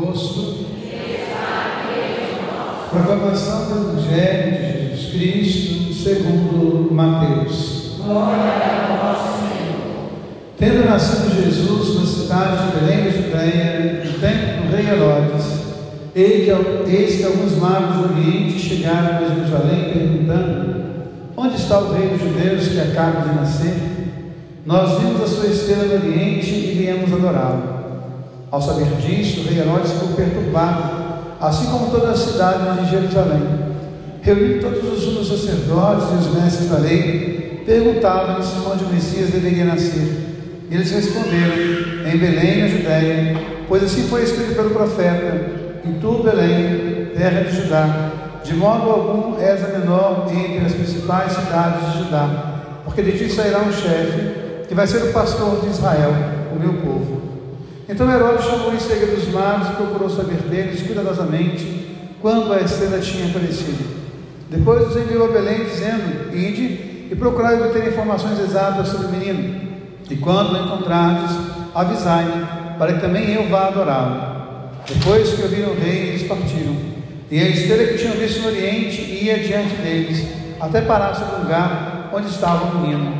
posto. Proclamação do Evangelho de Jesus Cristo, segundo Mateus. Glória a vós, Senhor. Tendo nascido Jesus na cidade de Belém da Judéia, no tempo do rei Herodes, eis que alguns magos do Oriente chegaram a Jerusalém perguntando: Onde está o rei dos judeus que acaba de nascer? Nós vimos a sua estrela no Oriente e viemos adorá-lo. Ao saber disso, o rei Herodes ficou perturbado assim como toda a cidade de Jerusalém. Reunindo todos os sumos sacerdotes e os mestres da lei, perguntavam-lhes onde o Messias deveria nascer. E eles responderam: Em Belém, na Judéia, pois assim foi escrito pelo profeta: E tu, Belém, terra de Judá, de modo algum és a menor entre as principais cidades de Judá, porque de ti sairá um chefe, que vai ser o pastor de Israel, o meu povo. Então Herodes chamou em seguida dos magos e procurou saber deles cuidadosamente quando a estrela tinha aparecido. Depois os enviou a Belém, dizendo: Ide e procurai obter informações exatas sobre o menino. E quando o encontrardes, avisai-me, para que também eu vá adorá-lo. Depois que ouviram o rei, eles partiram. E a estrela que tinham visto no Oriente ia diante deles, até parar sobre o lugar onde estava o menino.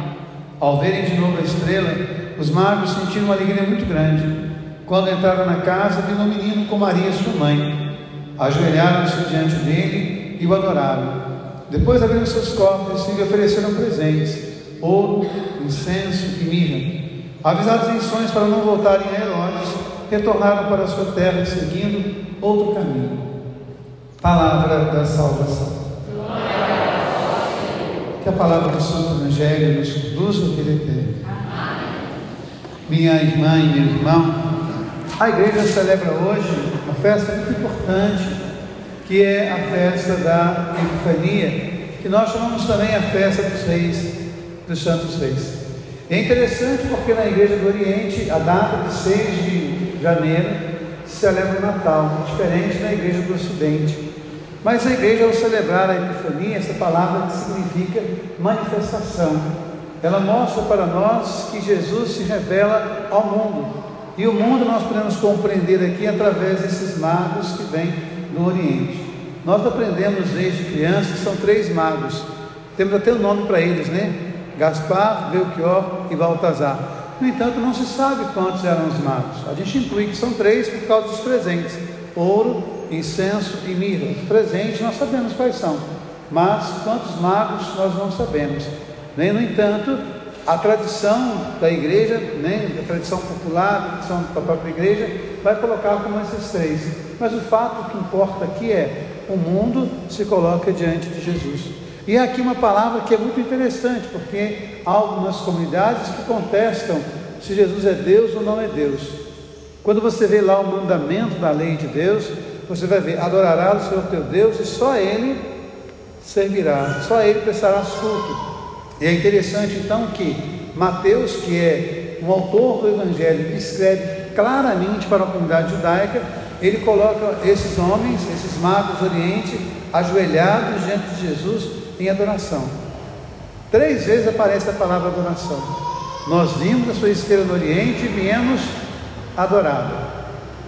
Ao verem de novo a estrela, os magos sentiram uma alegria muito grande. Quando entraram na casa, viram o menino com Maria, sua mãe. Ajoelharam-se diante dele e o adoraram. Depois abriram seus cofres e lhe ofereceram presentes: ouro, incenso e mirra. Avisados em sonhos para não voltarem a Herodes, retornaram para sua terra, seguindo outro caminho. Palavra da salvação. Que a palavra do Santo Evangelho nos conduza ao vida eterna. Minha irmã e meu irmão, a igreja celebra hoje uma festa muito importante, que é a festa da Epifania, que nós chamamos também a festa dos reis, dos santos reis. É interessante porque na igreja do Oriente, a data de 6 de janeiro se celebra o Natal, diferente na igreja do Ocidente. Mas a igreja, ao celebrar a Epifania, essa palavra significa manifestação, ela mostra para nós que Jesus se revela ao mundo. E o mundo nós podemos compreender aqui através desses magos que vêm do Oriente. Nós aprendemos desde criança que são três magos. Temos até o um nome para eles, né? Gaspar, Belchior e Baltazar. No entanto, não se sabe quantos eram os magos. A gente inclui que são três por causa dos presentes: ouro, incenso e mirra. Os presentes nós sabemos quais são, mas quantos magos nós não sabemos. Nem, no entanto, a tradição da igreja, né, a tradição popular, a tradição da própria igreja, vai colocar como esses três. Mas o fato que importa aqui é o mundo se coloca diante de Jesus. E aqui uma palavra que é muito interessante, porque há algumas comunidades que contestam se Jesus é Deus ou não é Deus. Quando você vê lá o mandamento da lei de Deus, você vai ver: adorarás o Senhor teu Deus e só Ele servirá, só Ele prestará culto. E é interessante então que Mateus, que é um autor do Evangelho, escreve claramente para a comunidade judaica, ele coloca esses homens, esses magos do Oriente, ajoelhados diante de Jesus em adoração. Três vezes aparece a palavra adoração. Nós vimos a sua estrela no Oriente e viemos adorá-lo.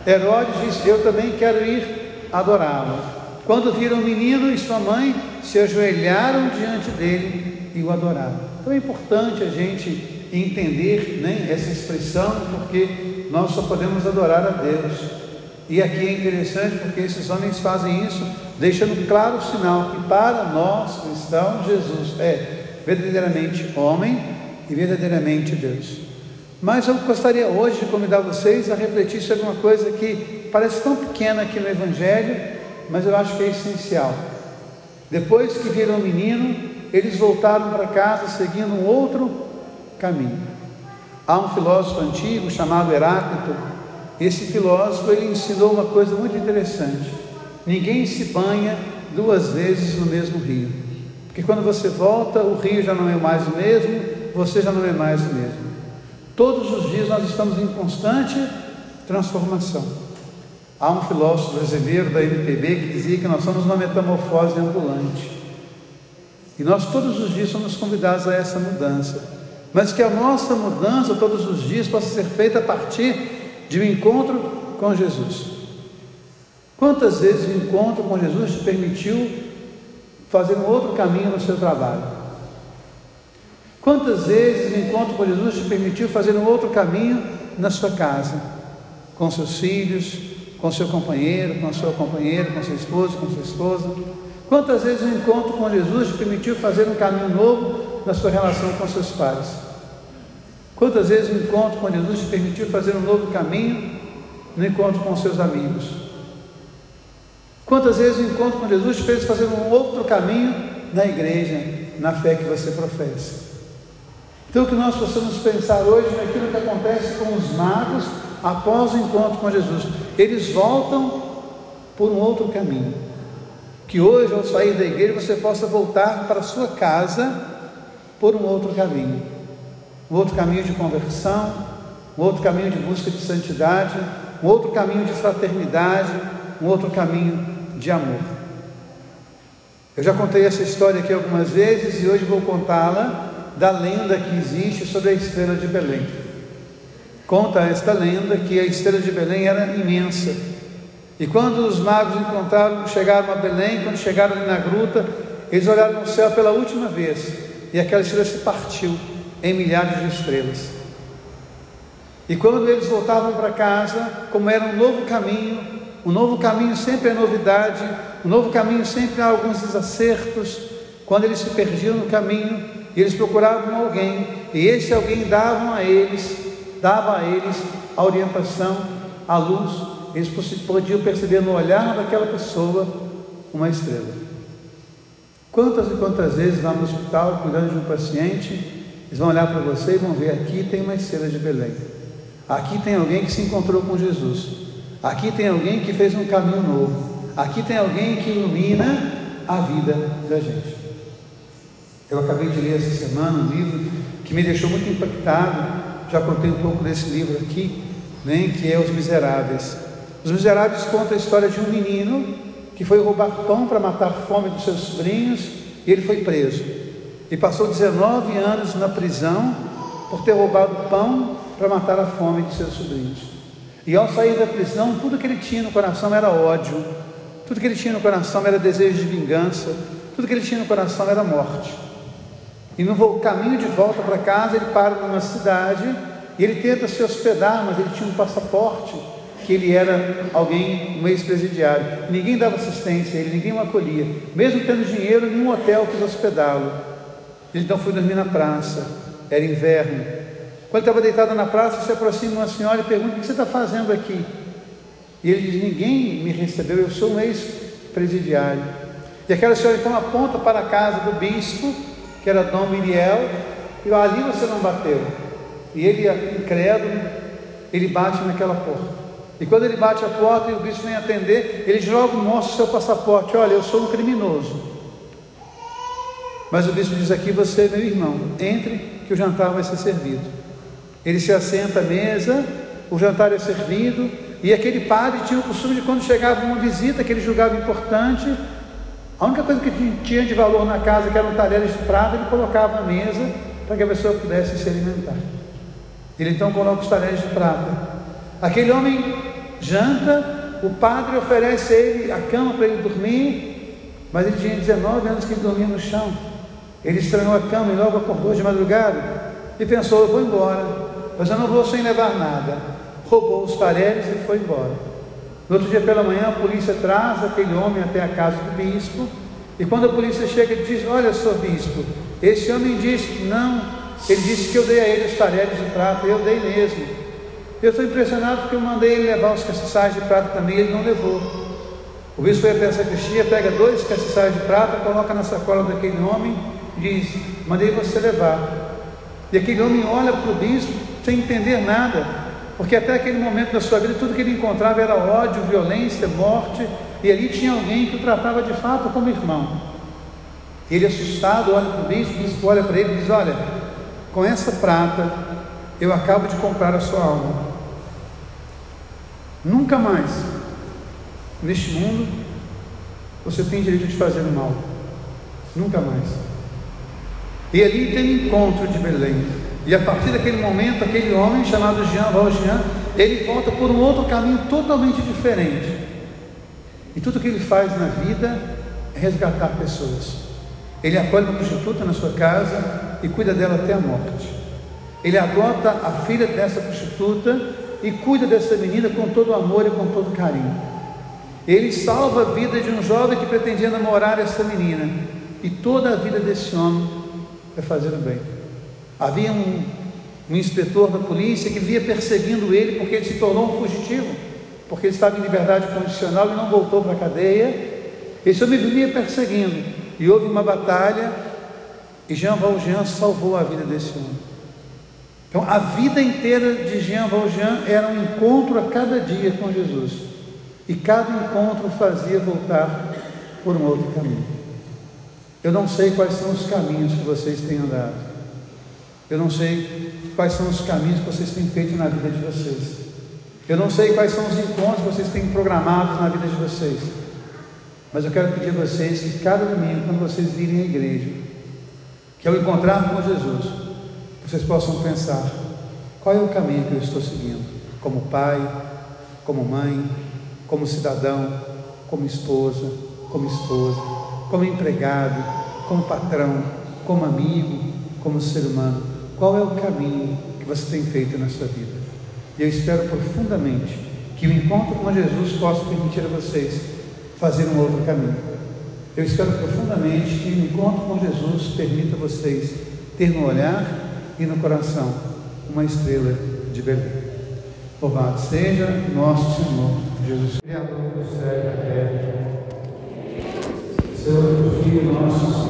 Herodes disse: Eu também quero ir adorá-lo. Quando viram o menino e sua mãe, se ajoelharam diante dele e o adorar. Então é importante a gente entender né, essa expressão, porque nós só podemos adorar a Deus. E aqui é interessante porque esses homens fazem isso, deixando claro o sinal que para nós cristãos, Jesus é verdadeiramente homem e verdadeiramente Deus. Mas eu gostaria hoje de convidar vocês a refletir sobre uma coisa que parece tão pequena aqui no Evangelho, mas eu acho que é essencial. Depois que viram o menino, eles voltaram para casa seguindo um outro caminho. Há um filósofo antigo chamado Heráclito. Esse filósofo ele ensinou uma coisa muito interessante. Ninguém se banha duas vezes no mesmo rio. Porque quando você volta, o rio já não é mais o mesmo, você já não é mais o mesmo. Todos os dias nós estamos em constante transformação. Há um filósofo brasileiro da MPB que dizia que nós somos uma metamorfose ambulante. E nós todos os dias somos convidados a essa mudança. Mas que a nossa mudança todos os dias possa ser feita a partir de um encontro com Jesus. Quantas vezes o encontro com Jesus te permitiu fazer um outro caminho no seu trabalho? Quantas vezes o encontro com Jesus te permitiu fazer um outro caminho na sua casa, com seus filhos, com seu companheiro, com a sua companheira, com seu esposo, com sua esposa? Quantas vezes o encontro com Jesus te permitiu fazer um caminho novo na sua relação com seus pais? Quantas vezes o encontro com Jesus te permitiu fazer um novo caminho no encontro com seus amigos? Quantas vezes o encontro com Jesus fez fazer um outro caminho na igreja, na fé que você professa? Então, que nós possamos pensar hoje naquilo que acontece com os magos após o encontro com Jesus. Eles voltam por um outro caminho. Que hoje, ao sair da igreja, você possa voltar para a sua casa por um outro caminho. Um outro caminho de conversão, um outro caminho de busca de santidade, um outro caminho de fraternidade, um outro caminho de amor. Eu já contei essa história aqui algumas vezes e hoje vou contá-la da lenda que existe sobre a estrela de Belém. Conta esta lenda que a estrela de Belém era imensa. E quando os magos encontraram, chegaram a Belém, quando chegaram ali na gruta, eles olharam no céu pela última vez e aquela estrela se partiu em milhares de estrelas. E quando eles voltavam para casa, como era um novo caminho, um novo caminho sempre é novidade, um novo caminho sempre há alguns desacertos. Quando eles se perdiam no caminho, eles procuravam alguém, e esse alguém dava a eles, dava a eles a orientação, a luz. Eles podiam perceber no olhar daquela pessoa uma estrela. Quantas e quantas vezes lá no hospital, cuidando de um paciente, eles vão olhar para você e vão ver aqui tem uma estrela de Belém. Aqui tem alguém que se encontrou com Jesus. Aqui tem alguém que fez um caminho novo. Aqui tem alguém que ilumina a vida da gente. Eu acabei de ler essa semana um livro que me deixou muito impactado. Já contei um pouco desse livro aqui, né, que é Os Miseráveis. Os Miseráveis conta a história de um menino que foi roubar pão para matar a fome dos seus sobrinhos e ele foi preso. E passou 19 anos na prisão por ter roubado pão para matar a fome de seus sobrinhos. E ao sair da prisão, tudo que ele tinha no coração era ódio, tudo que ele tinha no coração era desejo de vingança, tudo que ele tinha no coração era morte. E no caminho de volta para casa, ele para numa cidade e ele tenta se hospedar, mas ele tinha um passaporte que ele era alguém, um ex-presidiário. Ninguém dava assistência a ele, ninguém o acolhia. Mesmo tendo dinheiro, nenhum hotel quis hospedá-lo. Ele então foi dormir na praça, era inverno. Quando estava deitado na praça, se aproxima uma senhora e pergunta: O que você está fazendo aqui? E ele diz: Ninguém me recebeu, eu sou um ex-presidiário. E aquela senhora então aponta para a casa do bispo que era Dom Miriel, e ali você não bateu. E ele, incrédulo, ele bate naquela porta. E quando ele bate a porta e o bicho vem atender, ele logo mostra o seu passaporte: Olha, eu sou um criminoso. Mas o bispo diz aqui: Você meu irmão, entre que o jantar vai ser servido. Ele se assenta à mesa, o jantar é servido, e aquele padre tinha o costume de, quando chegava uma visita que ele julgava importante, a única coisa que tinha de valor na casa, que eram talheres de prata, ele colocava na mesa para que a pessoa pudesse se alimentar. Ele então coloca os talheres de prata. Aquele homem janta, o padre oferece a ele a cama para ele dormir, mas ele tinha 19 anos que ele dormia no chão. Ele estranhou a cama e logo acordou de madrugada e pensou: Eu vou embora, mas eu não vou sem levar nada. Roubou os talheres e foi embora. No outro dia pela manhã, a polícia traz aquele homem até a casa do bispo. E quando a polícia chega, ele diz: Olha, sou bispo, esse homem disse: Não, ele disse que eu dei a ele os talheres de prata, eu dei mesmo. Eu estou impressionado porque eu mandei ele levar os castiçais de prata também, ele não levou. O bispo foi até a sacristia, pega dois castiçais de prata, coloca na sacola daquele homem e diz: Mandei você levar. E aquele homem olha para o bispo sem entender nada. Porque até aquele momento da sua vida, tudo que ele encontrava era ódio, violência, morte, e ali tinha alguém que o tratava de fato como irmão. Ele, assustado, olha para o bispo, o bispo olha para ele e diz: Olha, com essa prata eu acabo de comprar a sua alma. Nunca mais, neste mundo, você tem direito de fazer o mal. Nunca mais. E ali tem encontro de Belém. E a partir daquele momento, aquele homem chamado Jean Valjean, ele volta por um outro caminho totalmente diferente. E tudo que ele faz na vida é resgatar pessoas. Ele acolhe uma prostituta na sua casa e cuida dela até a morte. Ele adota a filha dessa prostituta e cuida dessa menina com todo amor e com todo carinho. Ele salva a vida de um jovem que pretendia namorar essa menina. E toda a vida desse homem é fazer o bem. Havia um, um inspetor da polícia que via perseguindo ele porque ele se tornou um fugitivo, porque ele estava em liberdade condicional e não voltou para a cadeia. Esse homem vivia perseguindo. E houve uma batalha e Jean Valjean salvou a vida desse homem. Então, a vida inteira de Jean Valjean era um encontro a cada dia com Jesus. E cada encontro fazia voltar por um outro caminho. Eu não sei quais são os caminhos que vocês têm andado. Eu não sei quais são os caminhos que vocês têm feito na vida de vocês. Eu não sei quais são os encontros que vocês têm programados na vida de vocês. Mas eu quero pedir a vocês que cada domingo, quando vocês virem à igreja, que ao encontrar com Jesus, vocês possam pensar: qual é o caminho que eu estou seguindo? Como pai, como mãe, como cidadão, como esposa, como esposa, como empregado, como patrão, como amigo, como ser humano. Qual é o caminho que você tem feito na sua vida? E eu espero profundamente que o encontro com Jesus possa permitir a vocês fazer um outro caminho. Eu espero profundamente que o encontro com Jesus permita a vocês ter no olhar e no coração uma estrela de Belém. Louvado seja nosso Senhor Jesus, Criador do céu e da terra. Seu Filho, nosso Senhor.